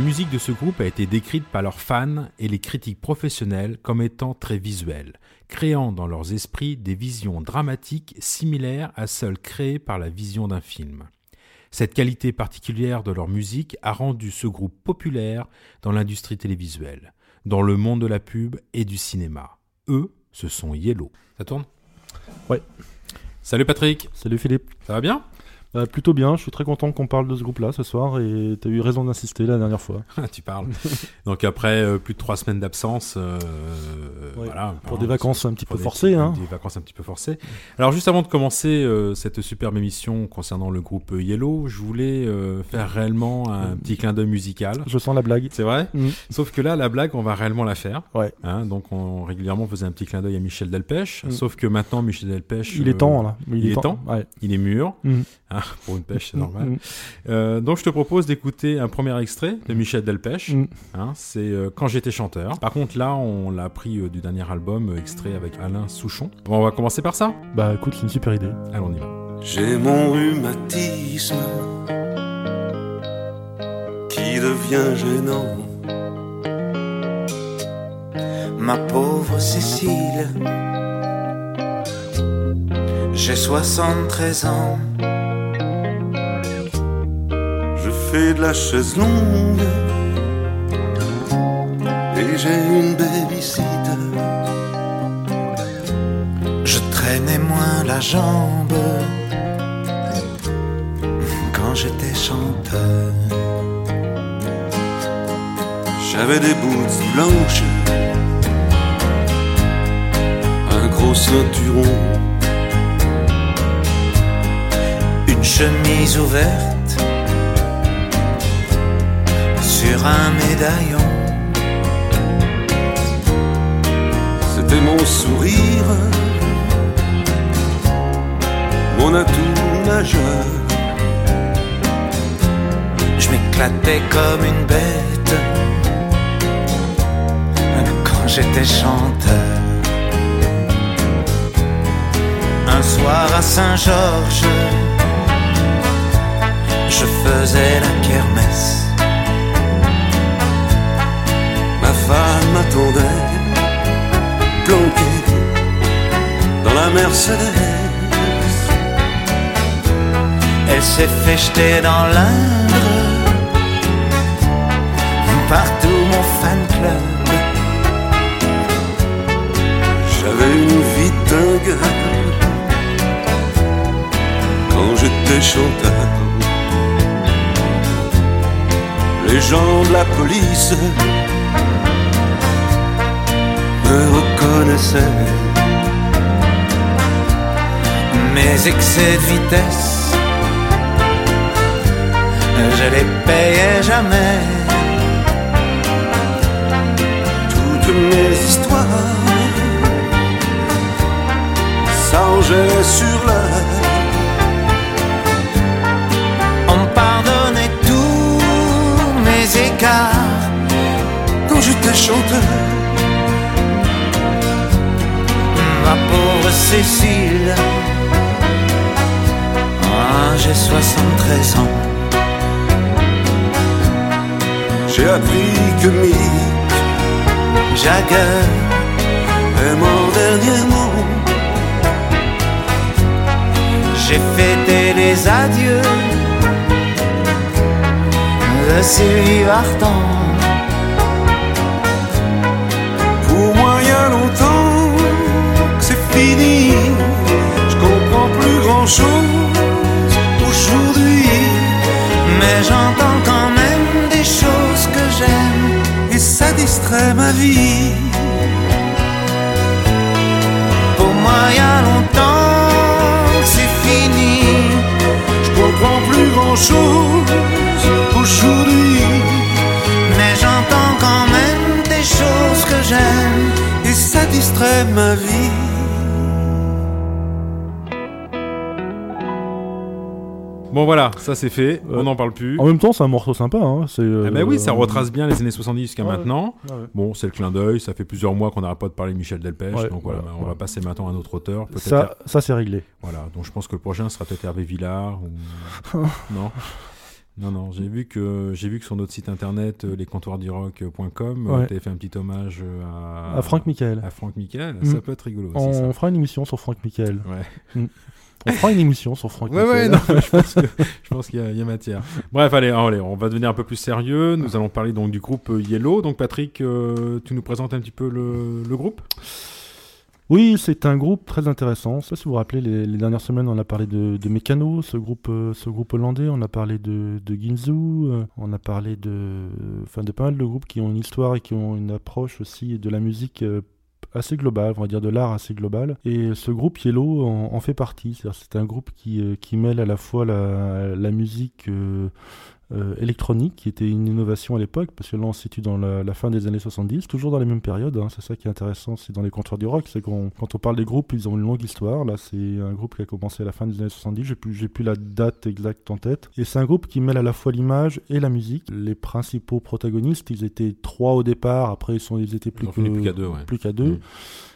La musique de ce groupe a été décrite par leurs fans et les critiques professionnels comme étant très visuelle, créant dans leurs esprits des visions dramatiques similaires à celles créées par la vision d'un film. Cette qualité particulière de leur musique a rendu ce groupe populaire dans l'industrie télévisuelle, dans le monde de la pub et du cinéma. Eux, ce sont Yellow. Ça tourne? Ouais. Salut Patrick, Salut Philippe. ça va bien? Bah, plutôt bien, je suis très content qu'on parle de ce groupe-là ce soir et t'as eu raison d'insister la dernière fois. Tu parles. Donc après euh, plus de trois semaines d'absence, euh, Ouais, voilà. Pour des vacances un petit peu des- forcées, hein. Des vacances un petit peu forcées. Alors juste avant de commencer euh, cette superbe émission concernant le groupe Yellow, je voulais euh, faire réellement un petit clin d'œil musical. Je sens la blague. C'est vrai? Mm. Sauf que là, la blague, on va réellement la faire. Ouais. Hein, donc on régulièrement faisait un petit clin d'œil à Michel Delpech. Mm. Sauf que maintenant, Michel Delpech, Il euh, est temps là. il est temps Ouais. il est mûr. Mm. Hein, pour une pêche, c'est Mm, normal. mm, Euh, donc je te propose d'écouter un premier extrait de Michel Delpech. mm. Hein, c'est euh, Quand j'étais chanteur. Par contre, là, on l'a pris euh, du dernier album, euh, extrait avec Alain Souchon. Bon, on va commencer par ça Bah écoute, c'est une super idée. Allez, on y va. J'ai mon rhumatisme qui devient gênant. Ma pauvre Cécile, j'ai 73 ans. Je fais de la chaise longue et j'ai une babysitter. Je traînais moins la jambe quand j'étais chanteur. J'avais des boots blanches, un gros ceinturon, une chemise ouverte sur un médaillon. C'était mon sourire, mon atout majeur. Je m'éclatais comme une bête quand j'étais chanteur. Un soir à Saint-Georges, je faisais la kermesse. M'attendait, planquée dans la Mercedes. Elle s'est fait jeter dans l'Indre. Partout mon fan club. J'avais une vie dingue Quand j'étais chanteur. Les gens de la police Me reconnaissaient Mes excès de vitesse je les payais jamais. Toutes mes histoires s'arrangeaient sur l'heure. On pardonnait tous mes écarts quand j'étais chanteur. Cécile, ah, j'ai 73 ans. J'ai appris que Mick Jagger est mort dernièrement. J'ai fêté les adieux de Sylvie Vartan. Plus grand chose aujourd'hui, mais j'entends quand même des choses que j'aime et ça distrait ma vie. Pour moi, il y a longtemps que c'est fini. Je comprends plus grand chose aujourd'hui, mais j'entends quand même des choses que j'aime et ça distrait ma vie. Bon voilà, ça c'est fait, on Euh, n'en parle plus. En même temps, c'est un morceau sympa. Hein. Euh, Ah bah oui, ça retrace bien les années 70 jusqu'à Ouais. maintenant. Ouais, ouais. Bon, c'est le clin d'œil, ça fait plusieurs mois qu'on n'arrête pas de parler de Michel Delpech, Ouais, donc voilà, on va passer maintenant à un autre auteur. Ça, ça c'est réglé. Voilà, donc je pense que le prochain sera peut-être Hervé Villard ou... non Non, non, j'ai vu que j'ai vu que sur notre site internet, euh, lescomptoirsdurock.com, Ouais. tu avais fait un petit hommage euh, à, À Franck Michael. à Franck Michael. Mm. Ça peut être rigolo aussi. On, ça. fera une émission sur Franck Michael. Ouais. On fera une émission sur Franck Ouais, ouais, non, je pense qu'il y, a- il y a matière. Bref, allez, allez, on va devenir un peu plus sérieux. Nous allons parler donc du groupe euh, Yellow. Donc, Patrick, euh, tu nous présentes un petit peu le, le groupe? Oui, c'est un groupe très intéressant. Je sais pas si vous vous rappelez, les, les dernières semaines, on a parlé de, de Mécano, ce groupe, euh, ce groupe hollandais. On a parlé de, de Ginzu. euh, on a parlé de, enfin, de pas mal de groupes qui ont une histoire et qui ont une approche aussi de la musique euh, assez globale, on va dire de l'art assez global. Et ce groupe Yellow en, fait partie. C'est un groupe qui, euh, qui mêle à la fois la, la musique euh, électronique, qui était une innovation à l'époque, parce que là on se situe dans la, la fin des années 70, toujours dans les mêmes périodes. hein. C'est ça qui est intéressant, c'est dans les comptoirs du rock, c'est qu'on quand on parle des groupes, ils ont une longue histoire. Là, c'est un groupe qui a commencé à la fin des années 70. J'ai plus, j'ai plus la date exacte en tête. Et c'est un groupe qui mêle à la fois l'image et la musique. Les principaux protagonistes, ils étaient trois au départ. Après, ils sont, ils étaient plus fini plus qu'à deux, ouais. plus qu'à deux. Mm.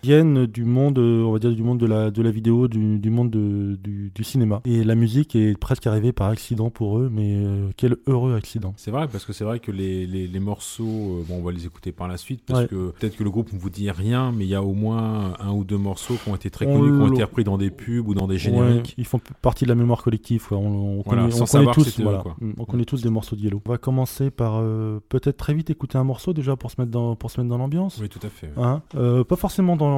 Viennent du monde, euh, on va dire du monde de la, de la vidéo, du, du monde de- du, du cinéma. Et la musique est presque arrivée par accident pour eux, mais euh, quel heureux accident. C'est vrai, parce que c'est vrai que les, les, les morceaux, euh, bon, on va les écouter par la suite, parce Ouais. que peut-être que le groupe ne vous dit rien, mais il y a au moins un ou deux morceaux qui ont été très On connus, qui ont été repris dans des pubs ou dans des Ouais, génériques. ils font partie de la mémoire collective. quoi. On, on Voilà, connaît, on tous, eux, voilà. quoi. Mm, on connaît tous des morceaux de Yellow. On va commencer par euh, peut-être très vite écouter un morceau déjà pour se mettre dans, pour se mettre dans l'ambiance. Oui, tout à fait. ouais. Hein pas forcément dans.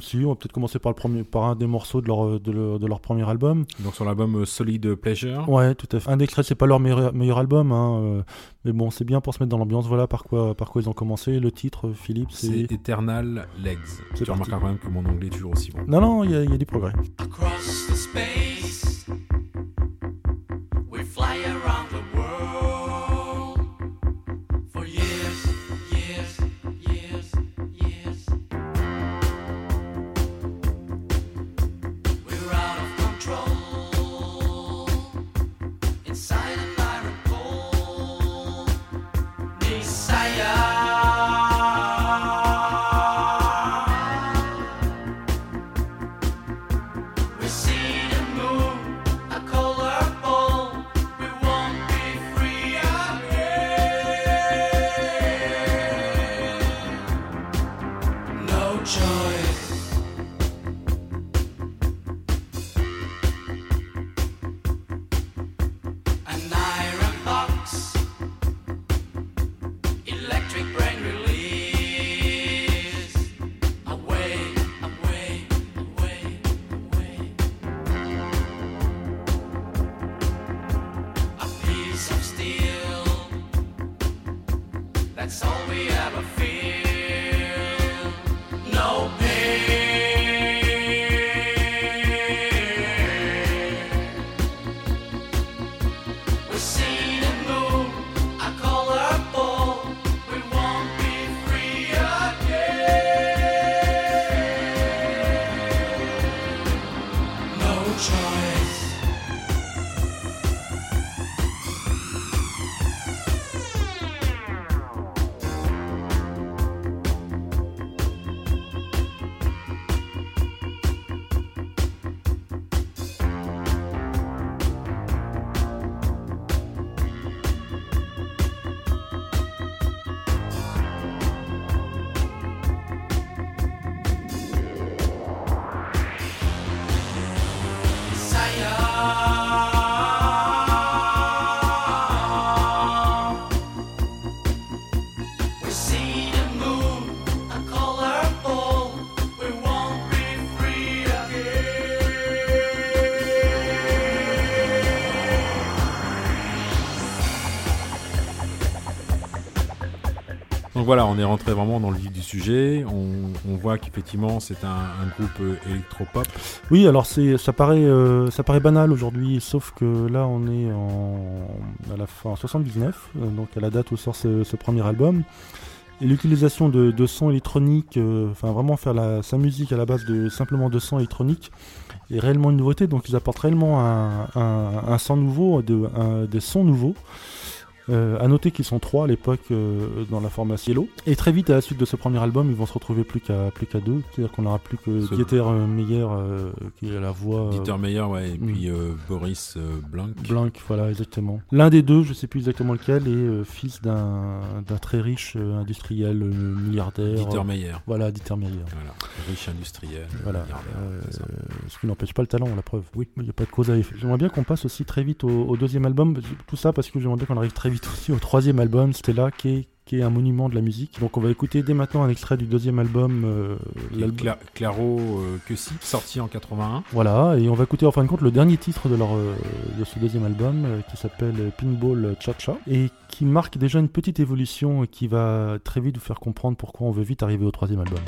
Si, on va peut-être commencer par le premier, par un des morceaux de leur, de leur, de leur premier album. Donc sur l'album euh, Solid Pleasure. Ouais, tout à fait. Un extrait, c'est pas leur meilleur, meilleur album, hein, euh, mais bon, c'est bien pour se mettre dans l'ambiance. Voilà par quoi, par quoi ils ont commencé. Le titre, Philippe, C'est c'est. Eternal Legs. Tu remarqueras quand même que mon anglais est toujours aussi bon. Non, non, il y, a- il y a du progrès. across the space. Voilà, on est rentré vraiment dans le vif du sujet. On, voit qu'effectivement c'est un, groupe euh, électropop. Oui, alors c'est, ça paraît, euh, ça paraît banal aujourd'hui, sauf que là on est en, à la fin en 79, euh, donc à la date où sort ce, premier album. L'utilisation de, sons électroniques, enfin vraiment faire la, sa musique à la base de simplement de sons électroniques, est réellement une nouveauté. Donc ils apportent réellement un, son nouveau, de, des sons nouveaux. Euh, à noter qu'ils sont trois à l'époque euh, dans la formation Yellow. Et très vite, à la suite de ce premier album, ils vont se retrouver plus qu'à plus qu'à deux. C'est-à-dire qu'on n'aura plus que Ce- Dieter euh, Meyer euh, qui est la voix. Dieter Meyer, ouais, et mm. puis euh, Boris Blank. Blanc, voilà, exactement. L'un des deux, je sais plus exactement lequel, est fils d'un d'un très riche industriel milliardaire. Dieter Meyer. Voilà, Dieter Meyer. Voilà, riche industriel. Voilà. ce qui n'empêche pas le talent, la preuve. Oui. Il n'y a pas de cause à effet. J'aimerais bien qu'on passe aussi très vite au, au deuxième album. Tout ça parce que j'aimerais bien qu'on arrive très vite aussi au troisième album, Stella, qui est, qui est un monument de la musique. Donc on va écouter dès maintenant un extrait du deuxième album. euh, l'album- Cla- Claro euh, Cussy, sorti en 81. Voilà, et on va écouter en fin de compte le dernier titre de, leur, euh, de ce deuxième album qui s'appelle Pinball Cha-Cha et qui marque déjà une petite évolution et qui va très vite vous faire comprendre pourquoi on veut vite arriver au troisième album.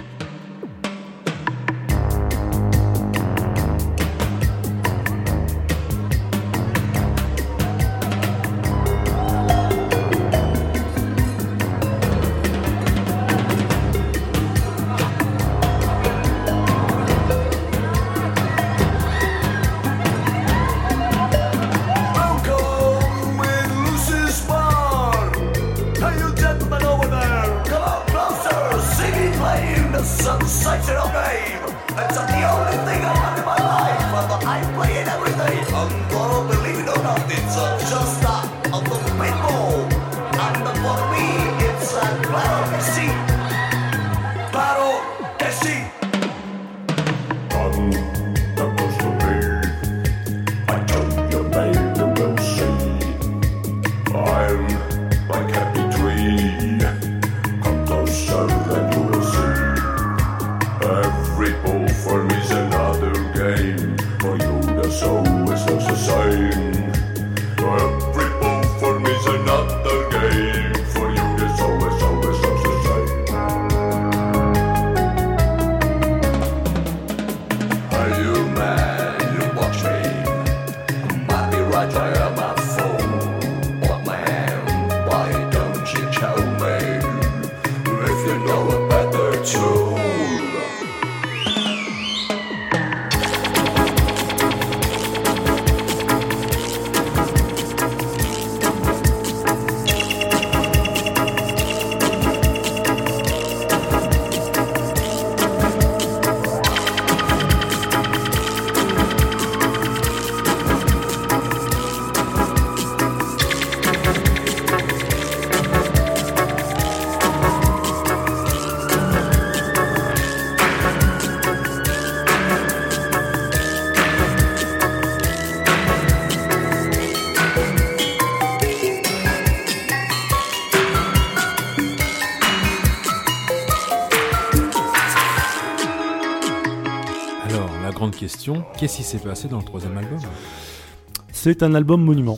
Qu'est-ce qui s'est passé dans le troisième album? C'est un album monument.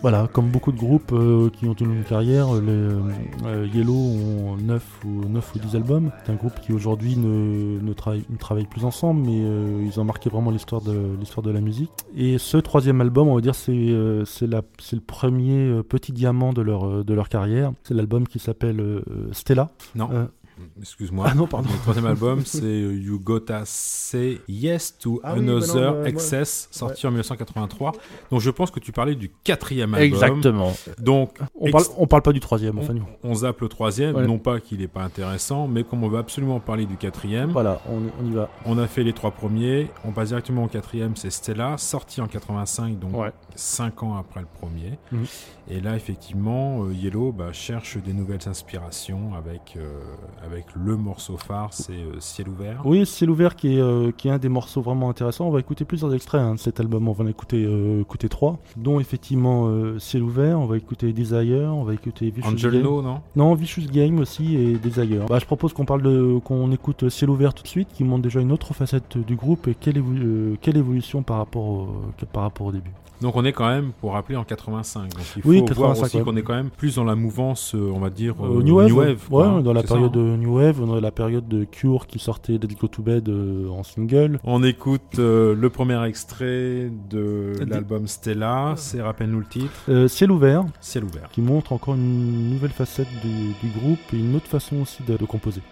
Voilà, comme beaucoup de groupes euh, qui ont une longue carrière, les euh, euh, Yellow ont 9 ou, 9 ou 10 albums. C'est un groupe qui aujourd'hui ne, ne, travaille, ne travaille plus ensemble, mais euh, ils ont marqué vraiment l'histoire de, l'histoire de la musique. Et ce troisième album, on va dire, c'est euh, le premier euh, petit diamant de leur, euh, de leur carrière. C'est l'album qui s'appelle euh, Stella. Non, Euh, excuse-moi. Ah non, pardon. Le troisième album, c'est You Gotta Say Yes to Ah oui, bah non, Another Excess, sorti en 1983. Donc je pense que tu parlais du quatrième album. Exactement. Donc On ex- parle, on parle pas du troisième, enfin nous. on zappe le troisième, Ouais. non pas qu'il n'est pas intéressant, mais comme on veut absolument parler du quatrième, Voilà, on, on y va. on a fait les trois premiers, on passe directement au quatrième, c'est Stella, sorti en 85, donc Ouais. 5 ans après le premier. Mhm. Et là, effectivement, euh, Yellow bah, cherche des nouvelles inspirations avec, euh, avec le morceau phare, c'est euh, Ciel ouvert. Oui, Ciel ouvert qui est, euh, qui est un des morceaux vraiment intéressants. On va écouter plusieurs extraits hein, de cet album. On va en écouter, écouter trois, dont effectivement Ciel ouvert. On va écouter Desire, on va écouter Vicious Angel Game. No, non? Non, Vicious Game aussi et Desire. Bah, je propose qu'on parle de, qu'on écoute Ciel ouvert tout de suite, qui montre déjà une autre facette du groupe et quelle, évo- quelle évolution par rapport au, par rapport au début. Donc on est quand même, pour rappeler, en 85. Donc il faut Oui, voir 85, aussi ouais. qu'on est quand même plus dans la mouvance, euh, on va dire, Euh, New Wave, ouais, hein, dans la ça, période hein. de New Wave, dans la période de Cure qui sortait Dead Go to Bed euh, en single. On écoute euh, le premier extrait de l'album Stella, c'est rappelle-nous le titre, Euh, Ciel ouvert, Ciel ouvert. qui montre encore une nouvelle facette du, du groupe et une autre façon aussi de, de composer.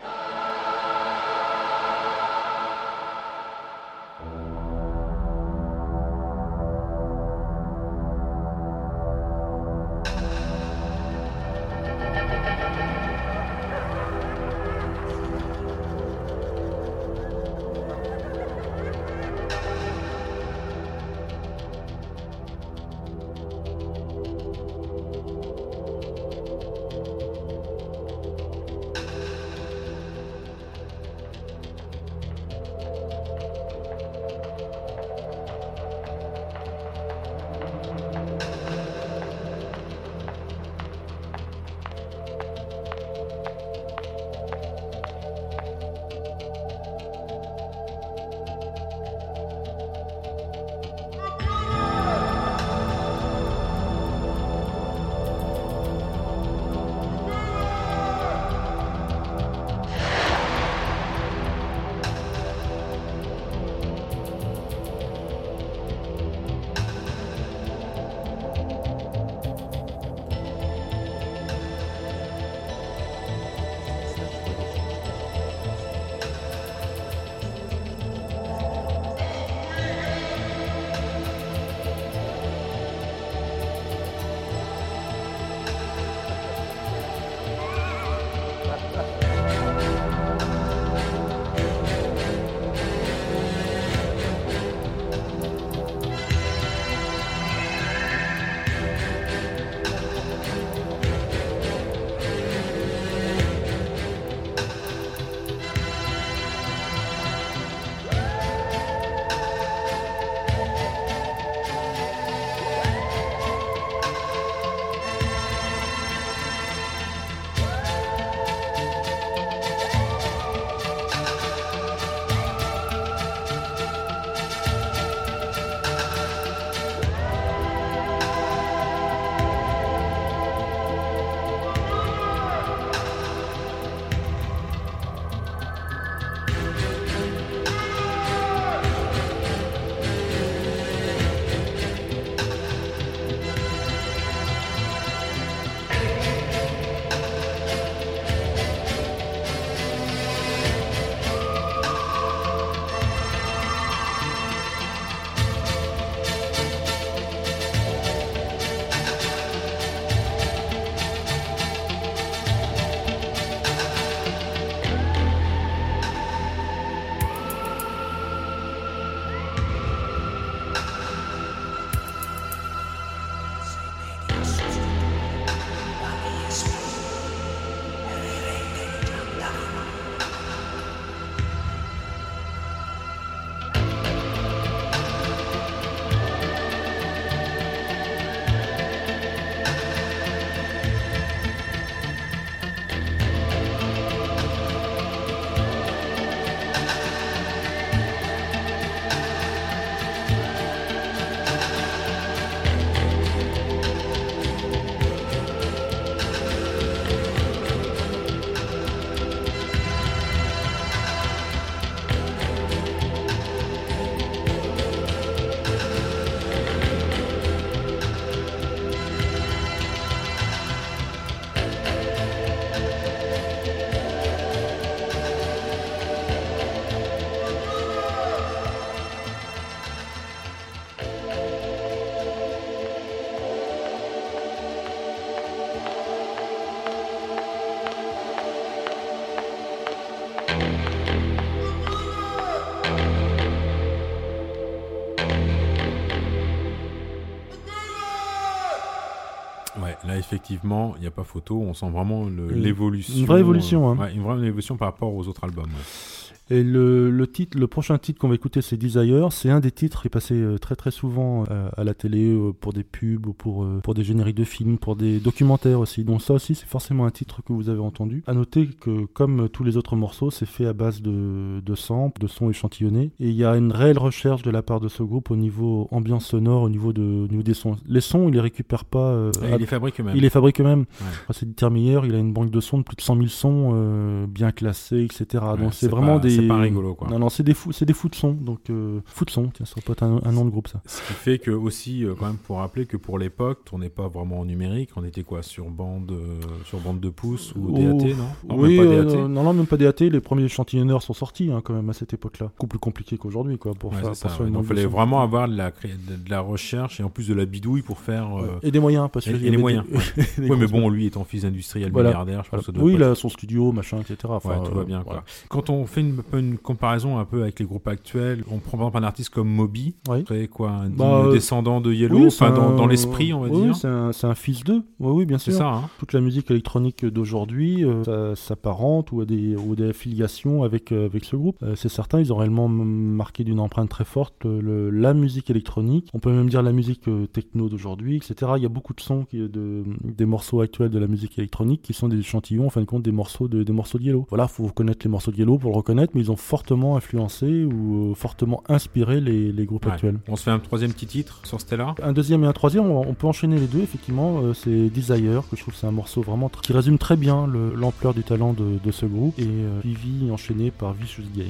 Effectivement, il n'y a pas photo. On sent vraiment l'évolution. une vraie évolution, hein. ouais, une vraie évolution par rapport aux autres albums. ouais. Et le, le titre, le prochain titre qu'on va écouter, c'est Desire. C'est un des titres qui est passé euh, très très souvent euh, à la télé euh, pour des pubs, ou pour pour des génériques de films, pour des documentaires aussi. Donc ça aussi, c'est forcément un titre que vous avez entendu. À noter que comme tous les autres morceaux, c'est fait à base de de samples, de sons échantillonnés. Et il y a une réelle recherche de la part de ce groupe au niveau ambiance sonore, au niveau de au niveau des sons. Les sons, ils les récupèrent pas. euh, à- il les fabrique eux-mêmes. il les fabrique eux-mêmes. Enfin, C'est Meyer, il a une banque de sons de plus de 100 000 sons euh, bien classés, etc. Ouais, donc c'est c'est vraiment pas- des. C'est pas rigolo, quoi. Non, non, c'est des c'est des fous de son. Donc euh, fous de son, tiens, ça pourrait être un, un nom de groupe ça. Ce qui fait que aussi, euh, quand même, pour rappeler que pour l'époque, on n'est pas vraiment en numérique. On était quoi sur bande, euh, sur bande de pouces ou Oh, DAT, non? Non, oui, même pas euh, DAT. non, non, même pas DAT. Les premiers échantillonneurs sont sortis hein, quand même à cette époque-là. Beaucoup plus compliqué qu'aujourd'hui, quoi, pour Ouais, faire. c'est pour ça, ouais. Donc, il fallait vraiment avoir de la, de la recherche et en plus de la bidouille pour faire. Ouais. Et des moyens, parce et- que y et les moyens, ouais, mais bon, lui étant fils industriel Voilà. milliardaire, je pense Voilà. que ça doit Oui, il a son studio, machin, etc. Enfin, Ouais, tout va bien. voilà. Quoi. Quand on fait une, un peu une comparaison un peu avec les groupes actuels, on prend par exemple un artiste comme Moby, Oui. très quoi, un Bah, euh, descendant de Yellow, Oui, enfin c'est dans, l'esprit, on va oui, dire. c'est un, c'est un fils d'eux. Oui, oui, bien C'est sûr. ça. Hein toute la musique électronique d'aujourd'hui euh, s'apparente ou à des ou des affiliations avec euh, avec ce groupe. Euh, c'est certain, ils ont réellement marqué d'une empreinte très forte le, la musique électronique. On peut même dire la musique techno d'aujourd'hui, etc. Il y a beaucoup de sons qui, de des morceaux actuels de la musique électronique qui sont des échantillons en fin de compte des morceaux de des morceaux de Yellow. Voilà, faut connaître les morceaux de Yellow pour le reconnaître, mais ils ont fortement influencé ou euh, fortement inspiré les, les groupes Ouais. actuels. On se fait un troisième petit titre sur Stella. Un deuxième et un troisième, on, on peut enchaîner les deux, effectivement. euh, c'est Desire, que je trouve c'est un morceau vraiment qui résume très bien le- l'ampleur du talent de, de ce groupe, et euh, suivi enchaîné par Vicious Game.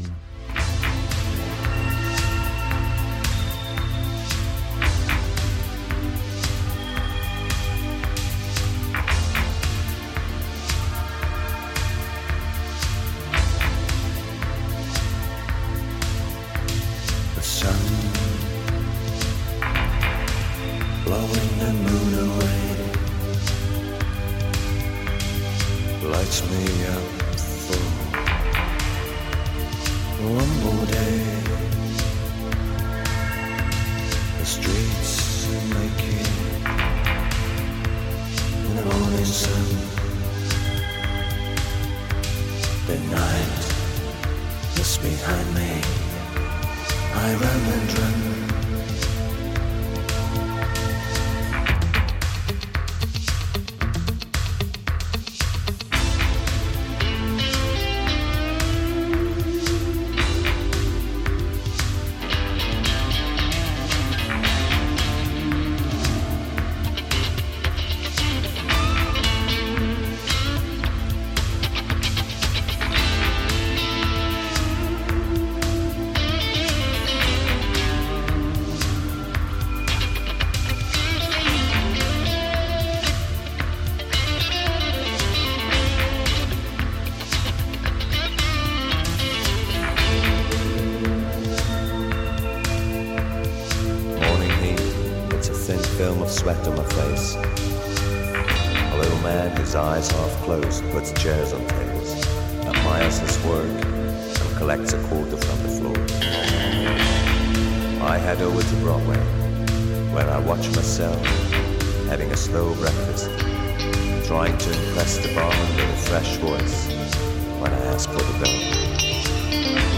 Trying to impress the barman with a fresh voice when I ask for the bill.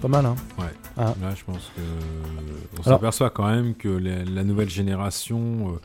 Pas mal, hein ouais. Ah. Là, je pense que on s'aperçoit quand même que la, la nouvelle génération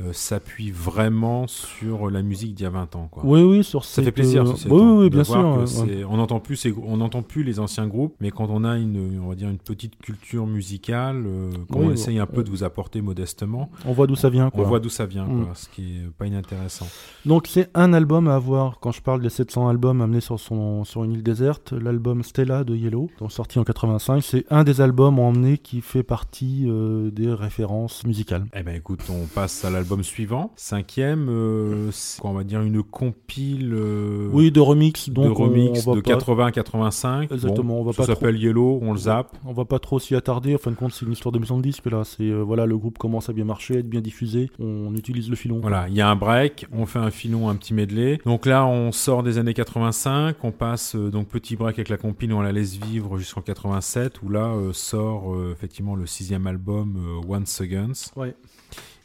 euh, s'appuie vraiment sur la musique d'il y a 20 ans. Quoi. Oui, oui, sur Ça fait plaisir. euh, Oui, oui, bien sûr. ouais, On n'entend plus, ces- on n'entend plus les anciens groupes, mais quand on a une, on va dire une petite culture musicale, euh, qu'on Oui, essaye un peu de vous apporter modestement, On voit d'où ça vient, on quoi. voit d'où ça vient, Mm. quoi, ce qui est pas inintéressant. Donc c'est un album à avoir quand je parle des 700 albums amenés sur, son, sur une île déserte. L'album Stella de Yellow, donc sorti en 85, c'est un des albums emmenés qui fait partie euh, des références musicales. Eh ben écoute, on passe à l'album suivant, cinquième, euh, c'est quoi, on va dire une compile euh, Oui, de remix, donc de remix on, on va de pas, 80 à 85. Exactement, on va ça pas s'appelle Yellow, on le zappe. on va pas trop s'y attarder. En fin de compte, c'est une histoire de maison de disque là. C'est euh, voilà, le groupe commence à bien marcher, à être bien diffusé. On utilise le filon. Voilà, il y a un break, on fait un filon, un petit medley. Donc là, on sort des années 85, on passe euh, donc petit break avec la compile, on la laisse vivre jusqu'en 87, où là euh, sort euh, effectivement le sixième album euh, Once Against. Ouais.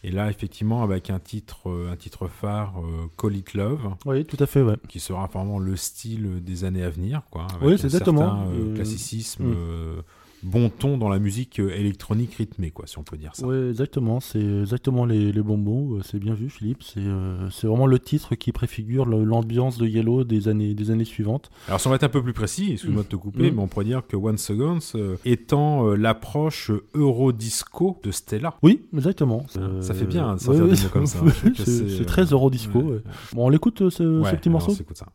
Et là, effectivement, avec un titre, euh, un titre phare, euh, Call It Love, Oui, tout à fait, ouais. qui sera vraiment le style des années à venir, quoi. Avec Oui, c'est exactement. certain, euh, classicisme, mm. Bon ton dans la musique euh, électronique rythmée, quoi, si on peut dire ça. Oui, exactement. C'est exactement les, les bons mots. Euh, C'est bien vu, Philippe. C'est euh, vraiment le titre qui préfigure l'ambiance de Yellow des années, des années suivantes. Alors, si on va être un peu plus précis, excuse-moi de te couper, Mm. mais on pourrait dire que One Seconds euh, étant euh, l'approche Eurodisco de Stella. Oui, exactement. Ça fait bien hein, de sortir des mots comme ça. Que c'est très Eurodisco. ouais. ouais. Bon, on l'écoute ce, Ouais, ce petit morceau? on ça.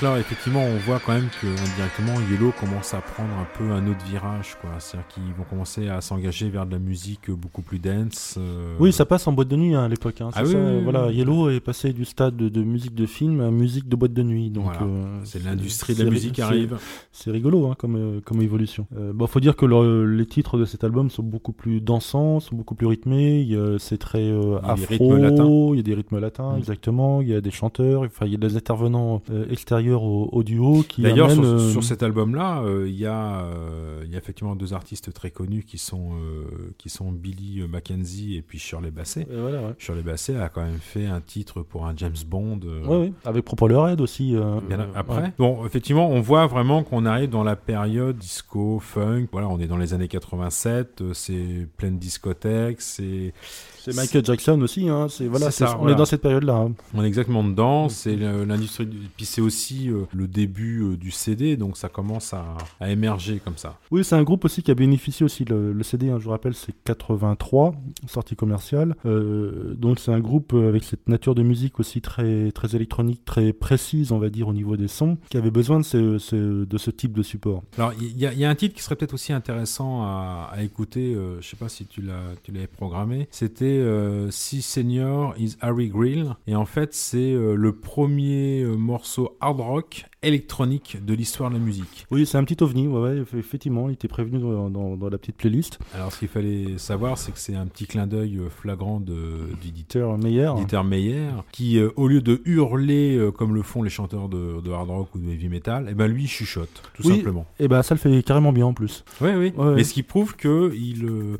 Donc là, effectivement, on voit quand même que indirectement, Yellow commence à prendre un peu un autre virage, quoi. C'est-à-dire qu'ils vont commencer à s'engager vers de la musique beaucoup plus dense. euh, Oui, ça passe en boîte de nuit hein, à l'époque. hein, Ah oui, voilà, oui. Yellow est passé du stade de, de musique de film à musique de boîte de nuit. Donc Voilà. euh, C'est l'industrie de la musique qui arrive. C'est rigolo hein, comme, euh, comme évolution. Euh, bon, faut dire que le- les titres de cet album sont beaucoup plus dansants, sont beaucoup plus rythmés. il y a- C'est très euh, afro. rythmes latins. Il y a des rythmes latins, Mm. exactement. Il y a des chanteurs. Enfin, il y a des intervenants euh, extérieurs au, au duo qui D'ailleurs, sur, euh, sur cet album-là, euh, il y, a, euh, y a effectivement deux artistes très connus qui sont, euh, qui sont Billy Mackenzie et puis Shirley euh, voilà, ouais. Shirley Bassey a quand même fait un titre pour un James Bond. euh, Ouais. Avec Propeller Head aussi. euh, Bien euh, après. ouais. Bon, effectivement, on voit vraiment qu'on arrive dans la période disco, funk. Voilà, on est dans les années 87. euh, C'est pleine discothèque. C'est, C'est Michael Jackson aussi. Hein. C'est voilà, C'est ça, c'est- on voilà. est dans cette période-là. hein. on est exactement dedans. C'est le- l'industrie. du- Puis c'est aussi euh, le début euh, du CD, donc ça commence à, à émerger comme ça. Oui, c'est un groupe aussi qui a bénéficié aussi. Le, le CD, hein, je vous rappelle, c'est 83, sortie commerciale. Euh, donc c'est un groupe avec cette nature de musique aussi très, très électronique, très précise, on va dire, au niveau des sons, qui avait besoin de ce, ce- de ce type de support. Alors, il y, a- il y a un titre qui serait peut-être aussi intéressant à, à écouter. je sais pas si tu l'as, tu l'avais programmé. C'était euh, Si Senior is Harry Grill, et en fait, c'est euh, le premier euh, morceau hard rock électronique de l'histoire de la musique. Oui, c'est un petit ovni, ouais, ouais, eff- effectivement, il était prévenu dans, dans- dans la petite playlist. Alors, ce qu'il fallait savoir, c'est que c'est un petit clin d'œil euh, flagrant Peter Meyer. Dieter Meyer, qui, euh, au lieu de hurler euh, comme le font les chanteurs de, de hard rock ou de heavy metal, eh ben lui il chuchote, tout Oui. simplement. Et ben ça le fait carrément bien en plus. Oui, oui. Ouais. Mais ce qui prouve que il, euh,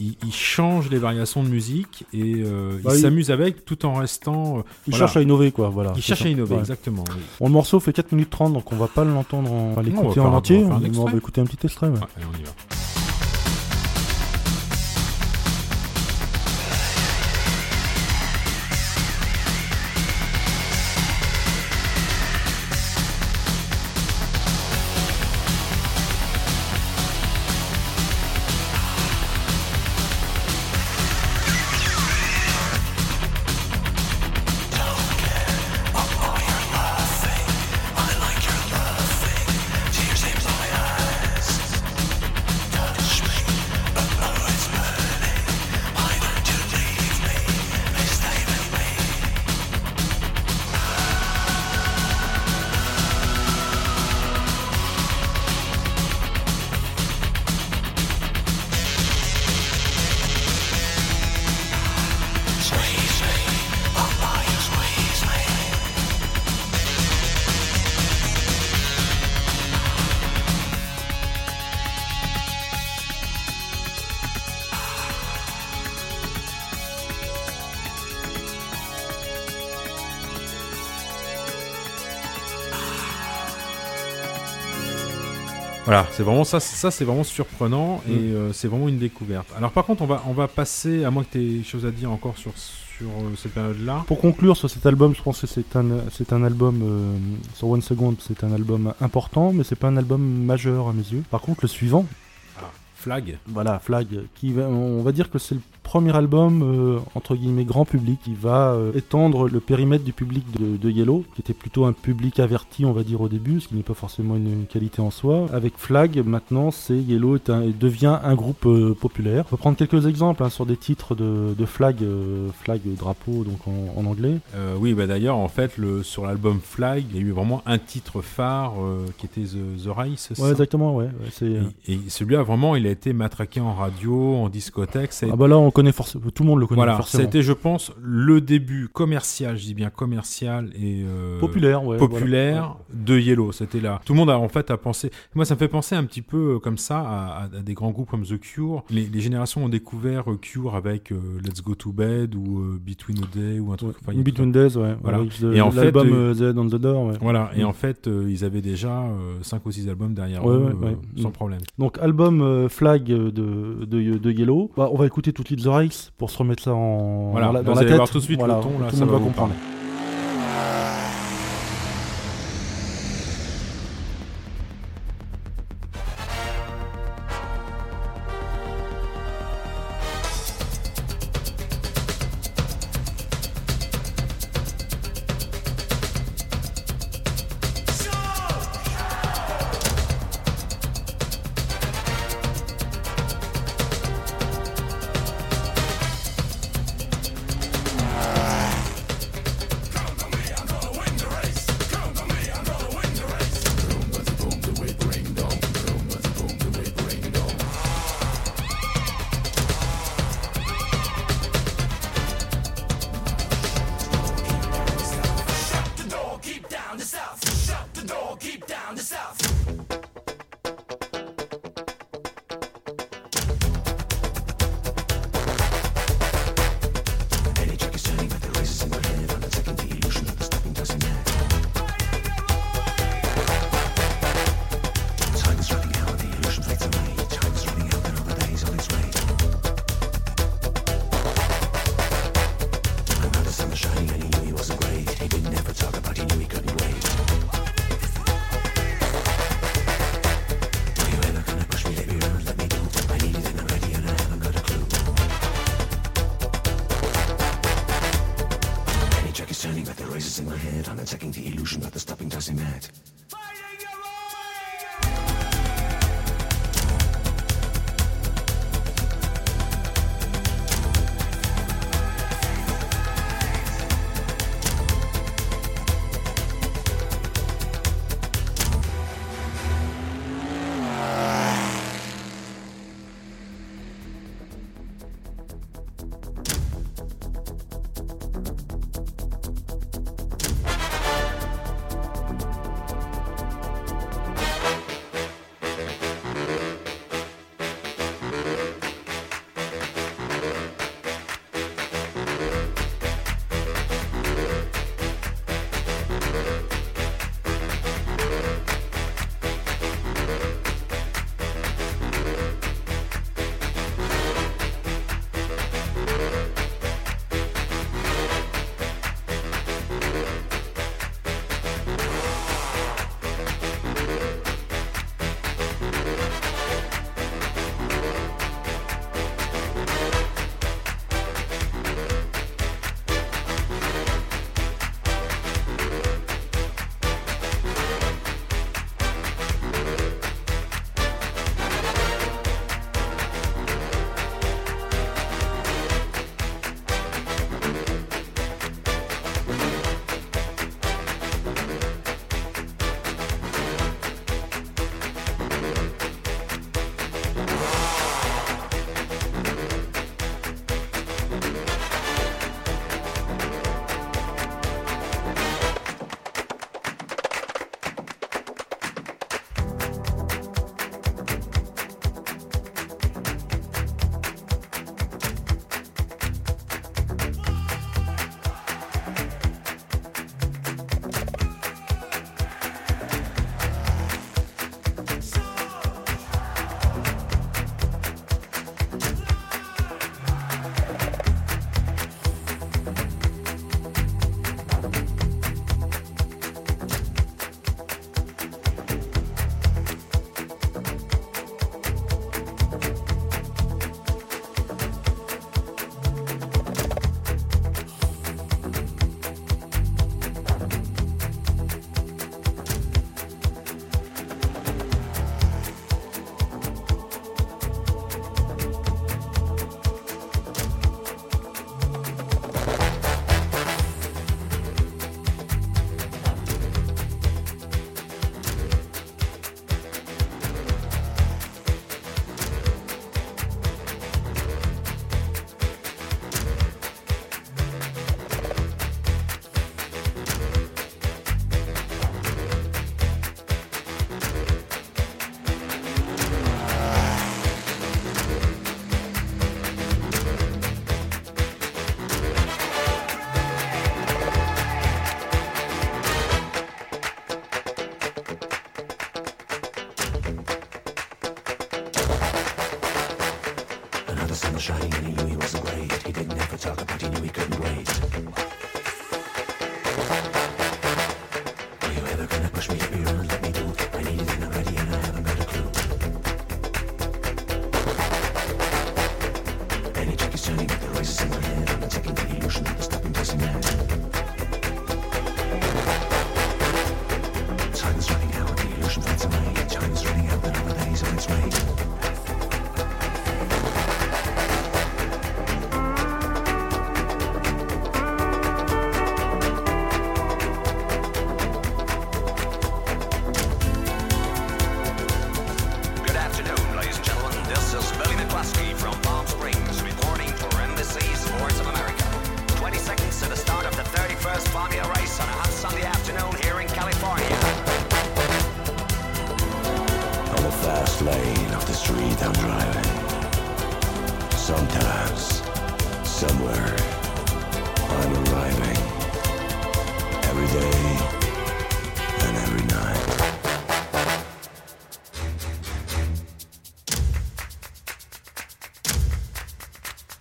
il, il change les variations de musique et Bah, il s'amuse avec tout en restant. Il Voilà. cherche à innover, quoi, voilà. il cherche ça. à innover, exactement. oui. Bon, le morceau fait 4 minutes 30, donc on va pas l'entendre, en... on va on va l'écouter en entier, on va on va écouter un petit extrait. ouais. Ouais, allez, on y va. Voilà, c'est vraiment ça, ça c'est vraiment surprenant et Mm. euh, c'est vraiment une découverte. Alors par contre, on va on va passer à moins que tu aies des choses à dire encore sur sur euh, cette période-là. Pour conclure sur cet album, je pense que c'est un, c'est un album, euh, sur One Second, c'est un album important, mais c'est pas un album majeur à mes yeux. Par contre, le suivant, Flag. voilà, Flag, qui va, on va dire que c'est le premier album, euh, entre guillemets, grand public, qui va euh, étendre le périmètre du public de, de Yellow, qui était plutôt un public averti, on va dire, au début, ce qui n'est pas forcément une, une qualité en soi. Avec Flag, maintenant, c'est Yellow est un- devient un groupe euh, populaire. On peut prendre quelques exemples hein, sur des titres de, de Flag, Flag drapeau, donc en, en anglais. Oui, bah d'ailleurs, en fait, le, sur l'album Flag, il y a eu vraiment un titre phare qui était The, The Rise. c'est Ouais, exactement, ouais. ouais, Et, et celui-là, vraiment, il a été matraqué en radio, en discothèque. Ah bah là, on connaît forcément, tout le monde le connaît voilà, a forcément. été, je pense, le début commercial, je dis bien commercial et euh, Populaire, ouais. populaire voilà. de Yellow. C'était là. Tout le monde a en fait à penser. Moi, ça me fait penser un petit peu euh, comme ça à, des grands groupes comme The Cure. Les, les générations ont découvert euh, Cure avec euh, Let's Go to Bed ou euh, Between a Day ou un truc. a tout Between Days, ouais. Voilà. Avec the- Et en fait, l'album The Head on the Door, ouais. Voilà, et Mm. en fait, ils avaient déjà 5 ou 6 albums derrière Ouais, eux, ouais, ouais. sans problème. Donc, album flag de, de, de Yellow. Bah, on va écouter tout de pour se remettre ça en, Voilà, dans la, là, dans vous la allez tête. voir tout de suite le Voilà, ton, là, tout ça va va comprendre. parler.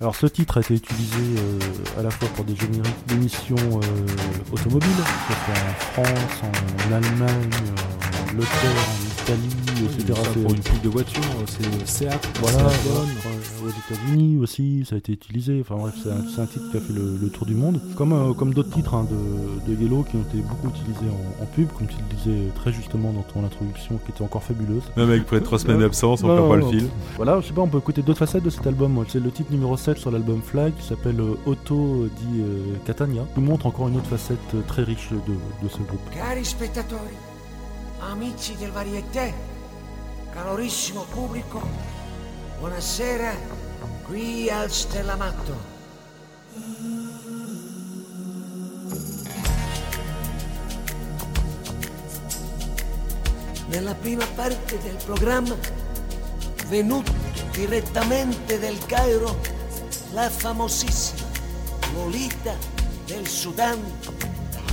Alors ce titre a été utilisé euh, à la fois pour des génériques d'émissions euh, automobiles, en France, en, Allemagne, en Angleterre, en Italie, etc. Pour une pub de voiture, c'est Seat, voilà, voilà. États-Unis aussi, ça a été utilisé. Enfin bref, c'est un, titre qui a fait le, le tour du monde. Comme, euh, comme d'autres titres hein, de, de Yellow qui ont été beaucoup utilisés en, en pub, comme tu le disais très justement dans ton introduction, qui était encore fabuleuse. Même avec près de 3 semaines d'absence, on Non, perd pas non, le fil. Voilà, je sais pas, on peut écouter d'autres facettes de cet album. C'est le titre numéro 7 sur l'album Flag qui s'appelle euh, Otto di euh, Catania, qui montre encore une autre facette très riche de, de ce groupe. Cari spettatori, amici del Varieté, calorissimo pubblico, buonasera qui al Stellamatto. Nella prima parte del programma, venuto direttamente del Cairo, la famosissima Lolita del Sudan,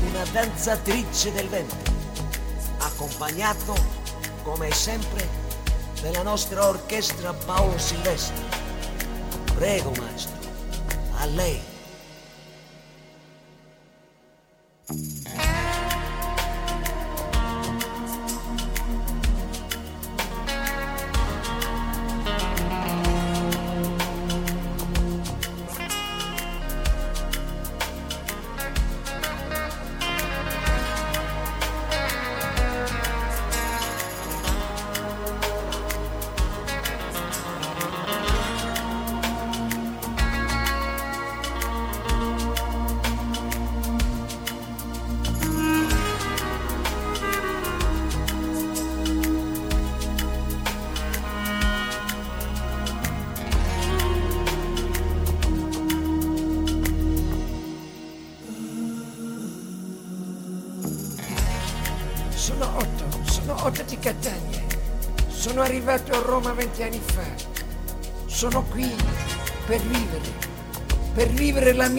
una danzatrice del vento, accompagnato, come sempre, dalla nostra orchestra Paolo Silvestri. prego, maestro. Vale.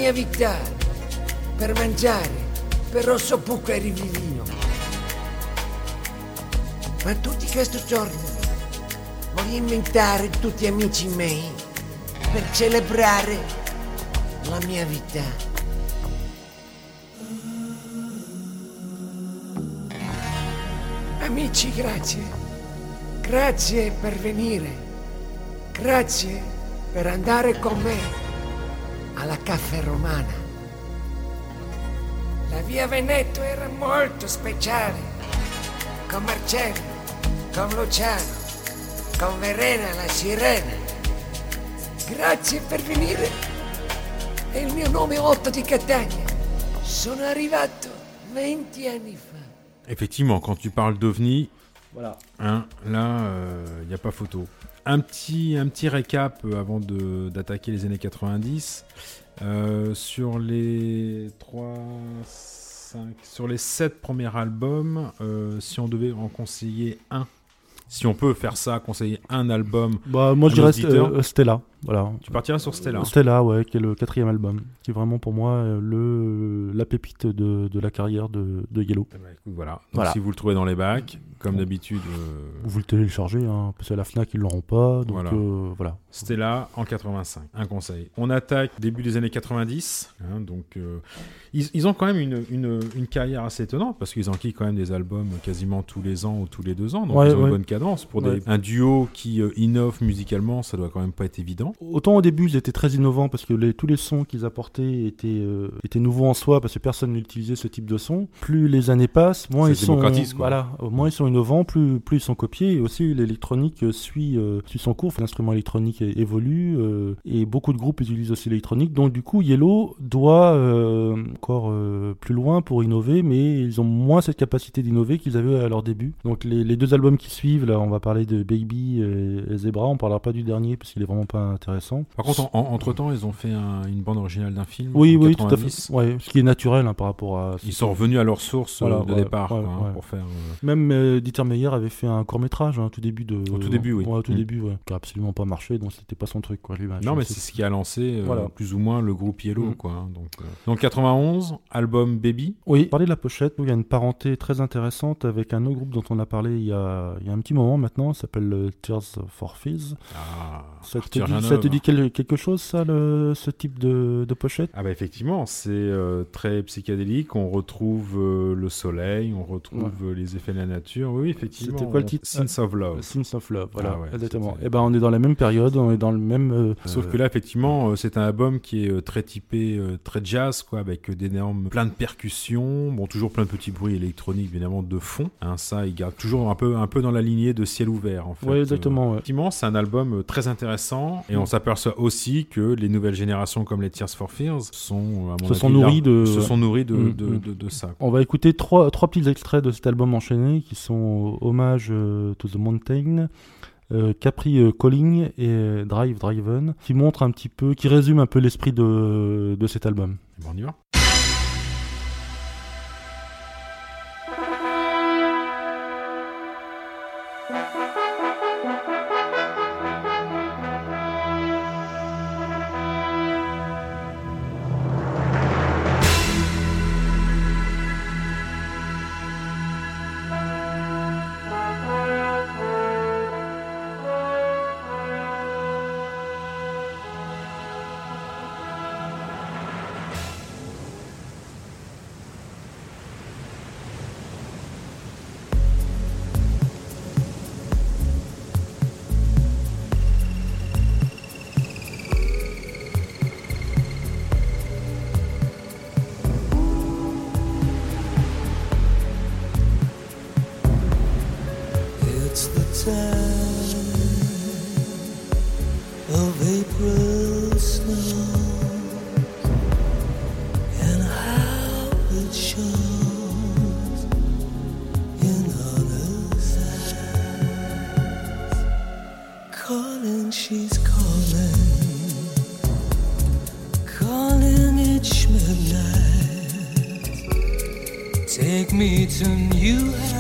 Mia vita, per mangiare, per rosso buco e rivivino. Ma tutti questi giorni voglio inventare tutti amici miei per celebrare la mia vita. Amici, grazie. Grazie per venire. Grazie per andare con me alla caffè romana. La via Veneto era molto speciale. Con Marcello, con Luciano, con Verena la sirena. Grazie per venire. E il mio nome è Otto di Catania. Sono arrivato 20 anni fa. Effectivement, quand tu parles d'OVNI, Voilà. hein, là, il n'y a pas photo. Un petit, un petit récap euh, avant de- d'attaquer les années 90. Euh, sur les 3, 5, sur les 7 premiers albums, euh, si on devait en conseiller un, si on peut faire ça, conseiller un album, Bah, moi, je dirais Stella. Voilà. tu partirais sur Stella. Stella, ouais, qui est le quatrième album, qui est vraiment pour moi euh, le, la pépite de, de la carrière de, de Yellow. Eh ben, écoute, voilà. Donc, Voilà. Si vous le trouvez dans les bacs, comme Bon. d'habitude, euh, Vous le téléchargez, hein, parce qu'à la Fnac, ils l'auront pas. Donc Voilà. euh, voilà. Stella en 85. Un conseil. On attaque début des années 90. hein, donc, euh, ils, ils ont quand même une, une, une carrière assez étonnante parce qu'ils enquillent quand même des albums quasiment tous les ans ou tous les deux ans. Donc, Ouais, ils ont ouais. une bonne cadence. Pour Ouais. un duo qui euh, innove musicalement, ça doit quand même pas être évident. Autant au début, ils étaient très innovants parce que les, tous les sons qu'ils apportaient étaient, euh, étaient nouveaux en soi parce que personne n'utilisait ce type de son. Plus les années passent, moins ils sont, quoi. voilà, moins ils sont innovants, plus, plus ils sont copiés. Et aussi, l'électronique suit, euh, suit son cours. L'instrument électronique évolue euh, et beaucoup de groupes utilisent aussi l'électronique. Donc du coup, Yellow doit encore plus loin pour innover, mais ils ont moins cette capacité d'innover qu'ils avaient à leur début. Donc les, les deux albums qui suivent, là, on va parler de Baby et, et Zebra. On parlera pas du dernier parce qu'il est vraiment pas intéressant. Par contre, en- entre temps, ils ont fait un- une bande originale d'un film. Oui, oui, tout à 90. fait. Ouais, ce qui est naturel hein, par rapport à. Ils sont revenus à leur source euh, Voilà, de ouais, départ ouais, quoi, hein, pour faire. euh, Même euh, Dieter Meyer avait fait un court métrage au tout début de. Au tout début, oui. Au tout Mm. début. Qui a absolument pas marché, donc c'était pas son truc, quoi. Lui, bah, Non, mais c'est ce qui a lancé Voilà. plus ou moins le groupe Yellow, Mm. quoi. hein, donc, euh. donc 91, album Baby. Oui, parler de la pochette, il y a une parenté très intéressante avec un autre groupe dont on a parlé il y a, il y a un petit moment maintenant, s'appelle Tears for Fears. Ah, Arthur Ça te dit quel- quelque chose, ça, le- ce type de, de pochette? Ah bah effectivement, c'est euh, très psychédélique. On retrouve euh, le soleil, on retrouve euh, les effets de la nature. Oui, effectivement. C'était quoi le titre? Sins of Love. Sins of Love, voilà, Ah ouais, exactement. Et ben, on est dans la même période, on est dans le même. euh, Sauf que là, effectivement, euh, c'est un album qui est euh, très typé, euh, très jazz, quoi, avec euh, d'énormes, plein de percussions, bon, toujours plein de petits bruits électroniques, évidemment, de fond. Hein, ça, il garde toujours un peu, un peu dans la lignée de Ciel ouvert, en fait. Ouais, exactement, ouais. Effectivement, c'est un album euh, très intéressant, et on s'aperçoit aussi que les nouvelles générations, comme les Tears for Fears, sont, euh, à mon Se avis, sont nourries de- se sont nourris de, Mm, de, mm. de- de ça. On va écouter trois, trois petits extraits de cet album enchaîné qui sont hommage euh, to the Mountain, euh, Capri euh, Calling et euh, Drive Driven, qui montrent un petit peu, qui résument un peu l'esprit de, de cet album. Bon, on y va. Me to new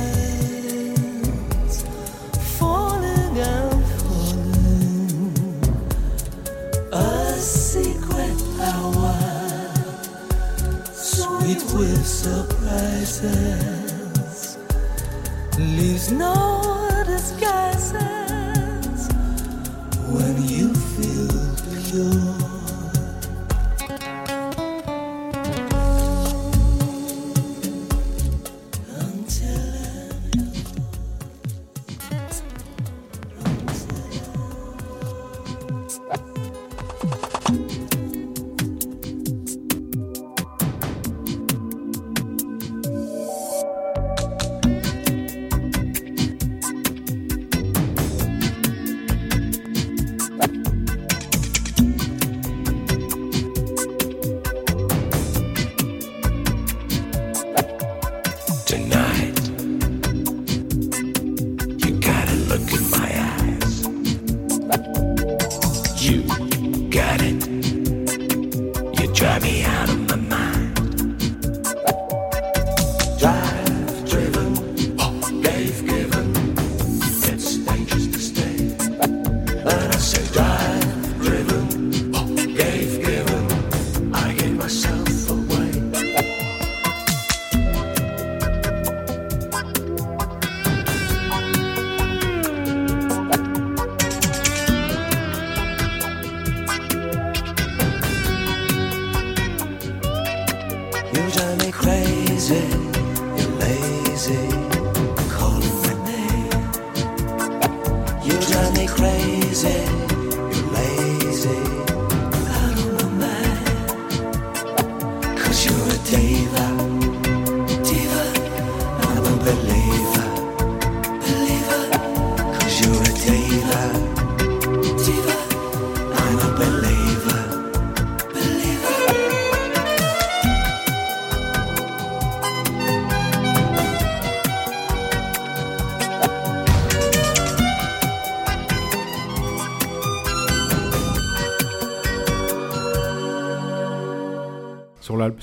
Layla.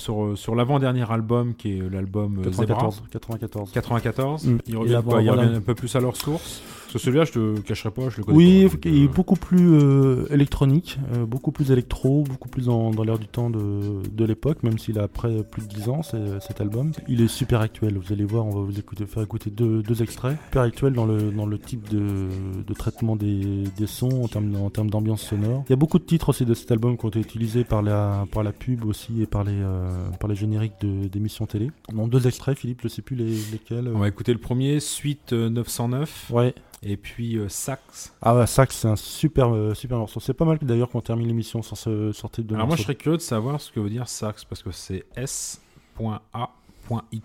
Sur euh, sur l'avant-dernier album, qui est l'album euh, Zebra. 94. 94. 94. Mm. Ils Et reviennent, avant- quoi, ils voilà. reviennent un peu plus à leur source. Parce que celui-là, je te cacherai pas, je le connais Oui, pas. donc, il est euh, beaucoup plus euh, électronique, euh, beaucoup plus électro, beaucoup plus dans, dans l'air du temps de, de l'époque, même s'il a après plus de 10 ans cet album. Il est super actuel, vous allez voir, on va vous écouter, faire écouter deux, deux extraits. Super actuel dans le, dans le type de, de traitement des, des sons en termes, en termes d'ambiance sonore. Il y a beaucoup de titres aussi de cet album qui ont été utilisés par la, par la pub aussi et par les, euh, par les génériques de- d'émissions télé. Non, deux extraits, Philippe, je sais plus les, lesquels. On va écouter le premier, Suite euh, 909, Ouais. Et puis euh, Sax. Ah ouais, Sax, c'est un super, euh, super morceau. C'est pas mal d'ailleurs qu'on termine l'émission sur ce sortie de Alors moi, je serais curieux de savoir ce que veut dire Sax, parce que c'est S.A.X.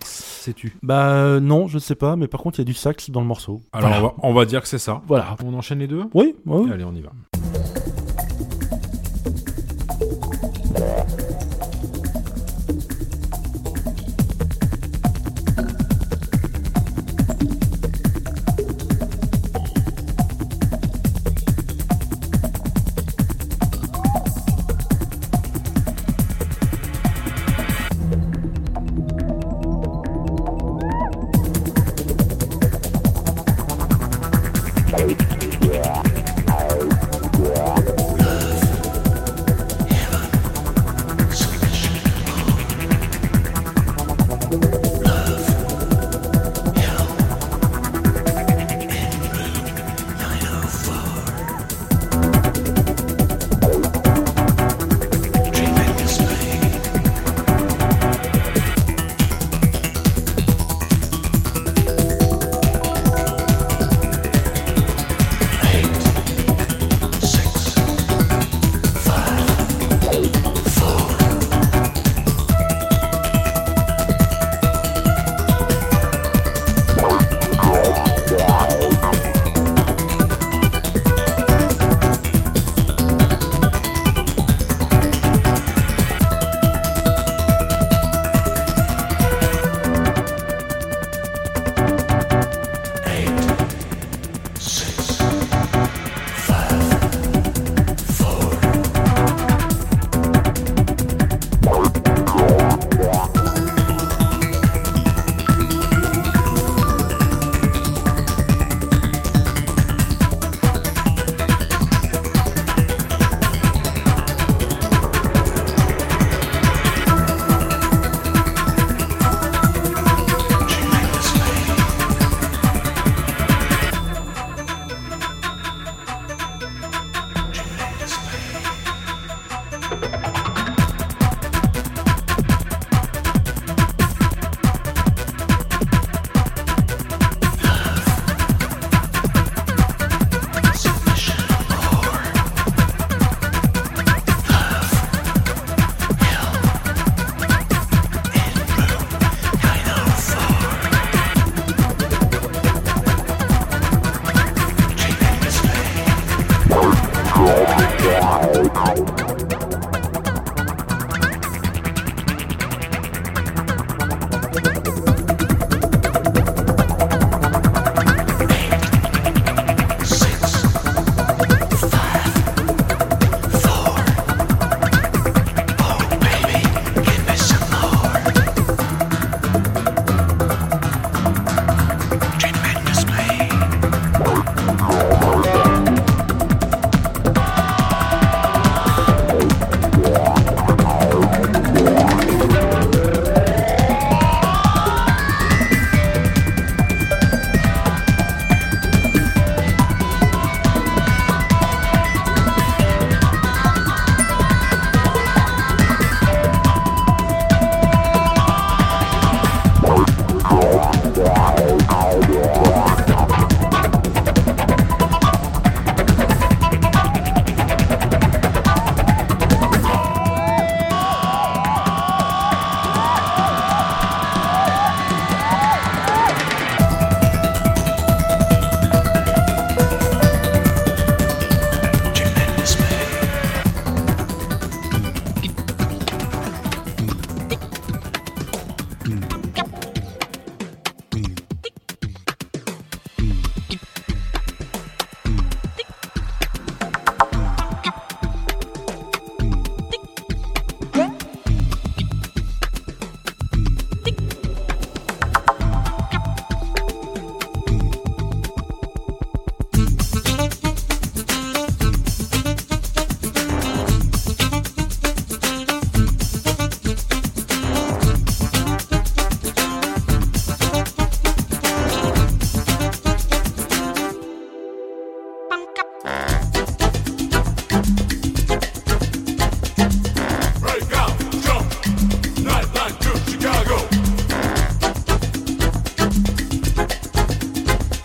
Sais-tu? Bah euh, non, je sais pas, mais par contre il y a du sax dans le morceau. Alors, Voilà. on, va, on va dire que c'est ça. Voilà. On enchaîne les deux? Oui, oui. Allez, on y va.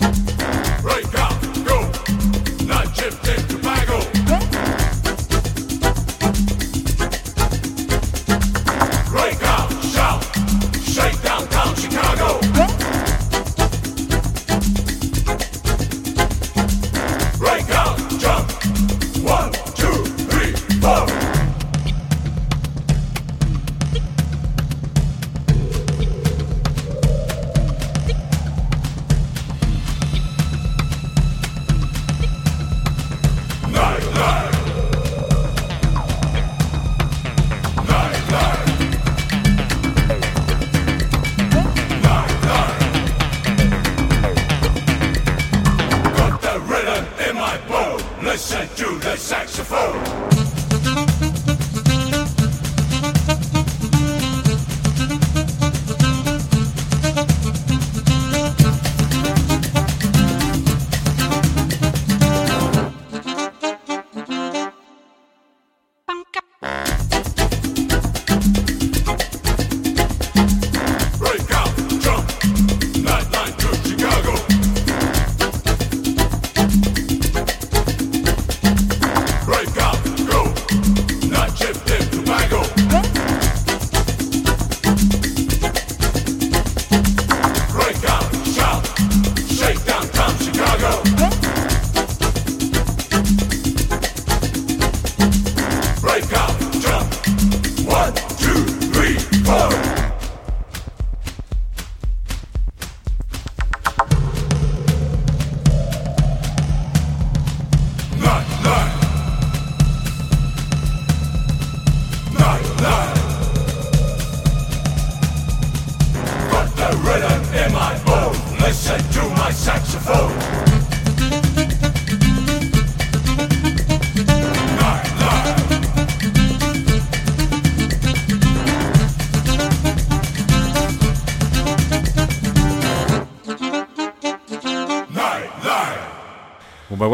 Bye.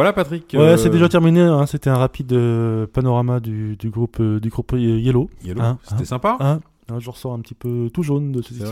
Voilà Patrick. Ouais, euh, c'est déjà terminé. hein. C'était un rapide euh, panorama du, du groupe euh, du groupe Yellow. Yellow, Hein, c'était hein, sympa. je ressors un petit peu tout jaune de ces,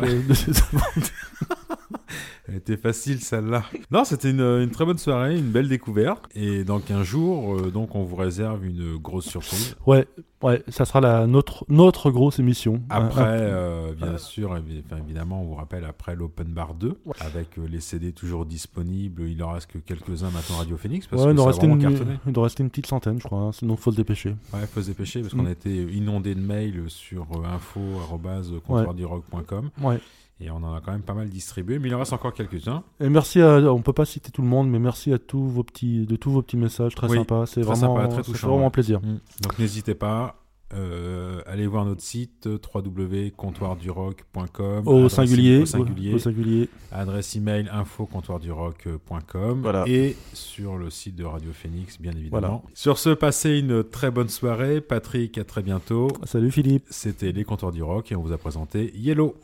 Elle était facile celle-là. Non, c'était une, une très bonne soirée, une belle découverte. Et dans 15 jours, euh, donc on vous réserve une grosse surprise. Ouais, ouais, ça sera la, notre, notre grosse émission. Après, euh, bien sûr, évidemment, on vous rappelle après l'Open Bar 2, avec euh, les CD toujours disponibles. Il en reste que quelques-uns maintenant Radio Phoenix, parce ouais, il que doit ça vraiment une, il doit rester une petite centaine, je crois. hein, sinon, faut se dépêcher. Ouais, faut se dépêcher, parce Mm. qu'on a été inondé de mails sur info.comptoirdurock.com. Ouais. Et on en a quand même pas mal distribué, mais il en reste encore quelques-uns. Et merci à, on peut pas citer tout le monde, mais merci à tous vos petits, de tous vos petits messages, très Oui, sympa. C'est vraiment, sympa, très touchant, vraiment ouais. plaisir. Mm. Donc n'hésitez pas, euh, allez voir notre site euh, www.comptoirdurock.com Au singulier, au singulier, au singulier. adresse email info.comptoirdurock.com Voilà. et sur le site de Radio Phoenix bien évidemment. Voilà. Sur ce, passez une très bonne soirée. Patrick, à très bientôt. Salut Philippe. C'était les Comptoirs du Rock et on vous a présenté Yellow.